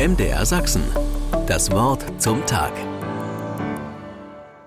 MDR Sachsen. Das Wort zum Tag.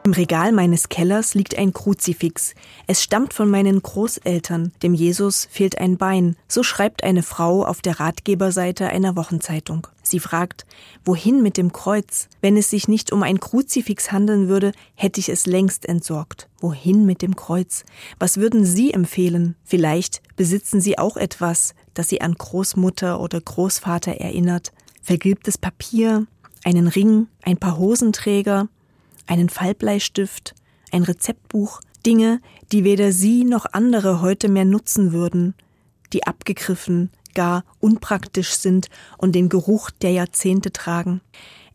Im Regal meines Kellers liegt ein Kruzifix. Es stammt von meinen Großeltern. Dem Jesus fehlt ein Bein. So schreibt eine Frau auf der Ratgeberseite einer Wochenzeitung. Sie fragt, wohin mit dem Kreuz? Wenn es sich nicht um ein Kruzifix handeln würde, hätte ich es längst entsorgt. Wohin mit dem Kreuz? Was würden Sie empfehlen? Vielleicht besitzen Sie auch etwas, das Sie an Großmutter oder Großvater erinnert. Vergilbtes Papier, einen Ring, ein paar Hosenträger, einen Fallbleistift, ein Rezeptbuch, Dinge, die weder Sie noch andere heute mehr nutzen würden, die abgegriffen, gar unpraktisch sind und den Geruch der Jahrzehnte tragen.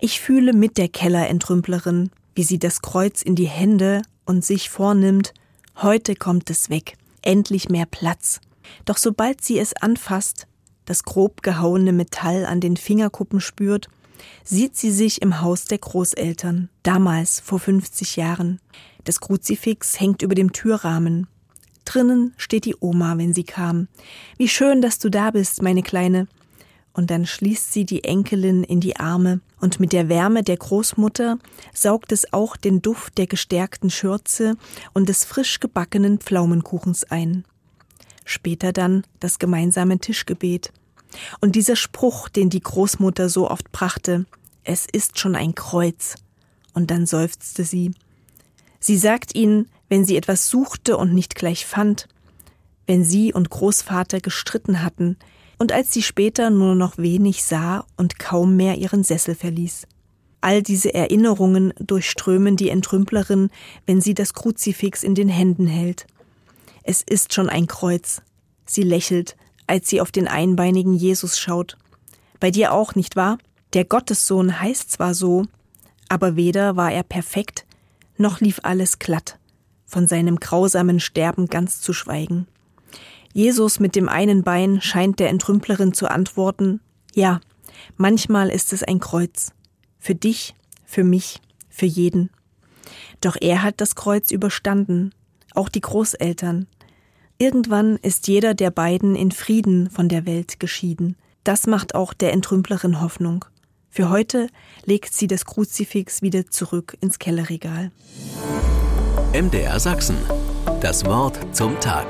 Ich fühle mit der Kellerentrümplerin, wie sie das Kreuz in die Hände und sich vornimmt, heute kommt es weg, endlich mehr Platz. Doch sobald sie es anfasst, das grob gehauene Metall an den Fingerkuppen spürt, sieht sie sich im Haus der Großeltern, damals vor 50 Jahren. Das Kruzifix hängt über dem Türrahmen. Drinnen steht die Oma, wenn sie kam. Wie schön, dass du da bist, meine Kleine. Und dann schließt sie die Enkelin in die Arme, und mit der Wärme der Großmutter saugt es auch den Duft der gestärkten Schürze und des frisch gebackenen Pflaumenkuchens ein. Später dann das gemeinsame Tischgebet. Und dieser Spruch, den die Großmutter so oft brachte, es ist schon ein Kreuz. Und dann seufzte sie. Sie sagt ihnen, wenn sie etwas suchte und nicht gleich fand, wenn sie und Großvater gestritten hatten, und als sie später nur noch wenig sah und kaum mehr ihren Sessel verließ. All diese Erinnerungen durchströmen die Entrümplerin, wenn sie das Kruzifix in den Händen hält. Es ist schon ein Kreuz. Sie lächelt, als sie auf den einbeinigen Jesus schaut. Bei dir auch, nicht wahr? Der Gottessohn heißt zwar so, aber weder war er perfekt, noch lief alles glatt, von seinem grausamen Sterben ganz zu schweigen. Jesus mit dem einen Bein scheint der Entrümplerin zu antworten, ja, manchmal ist es ein Kreuz. Für dich, für mich, für jeden. Doch er hat das Kreuz überstanden, auch die Großeltern, Irgendwann ist jeder der beiden in Frieden von der Welt geschieden. Das macht auch der Entrümplerin Hoffnung. Für heute legt sie das Kruzifix wieder zurück ins Kellerregal. MDR Sachsen. Das Wort zum Tag.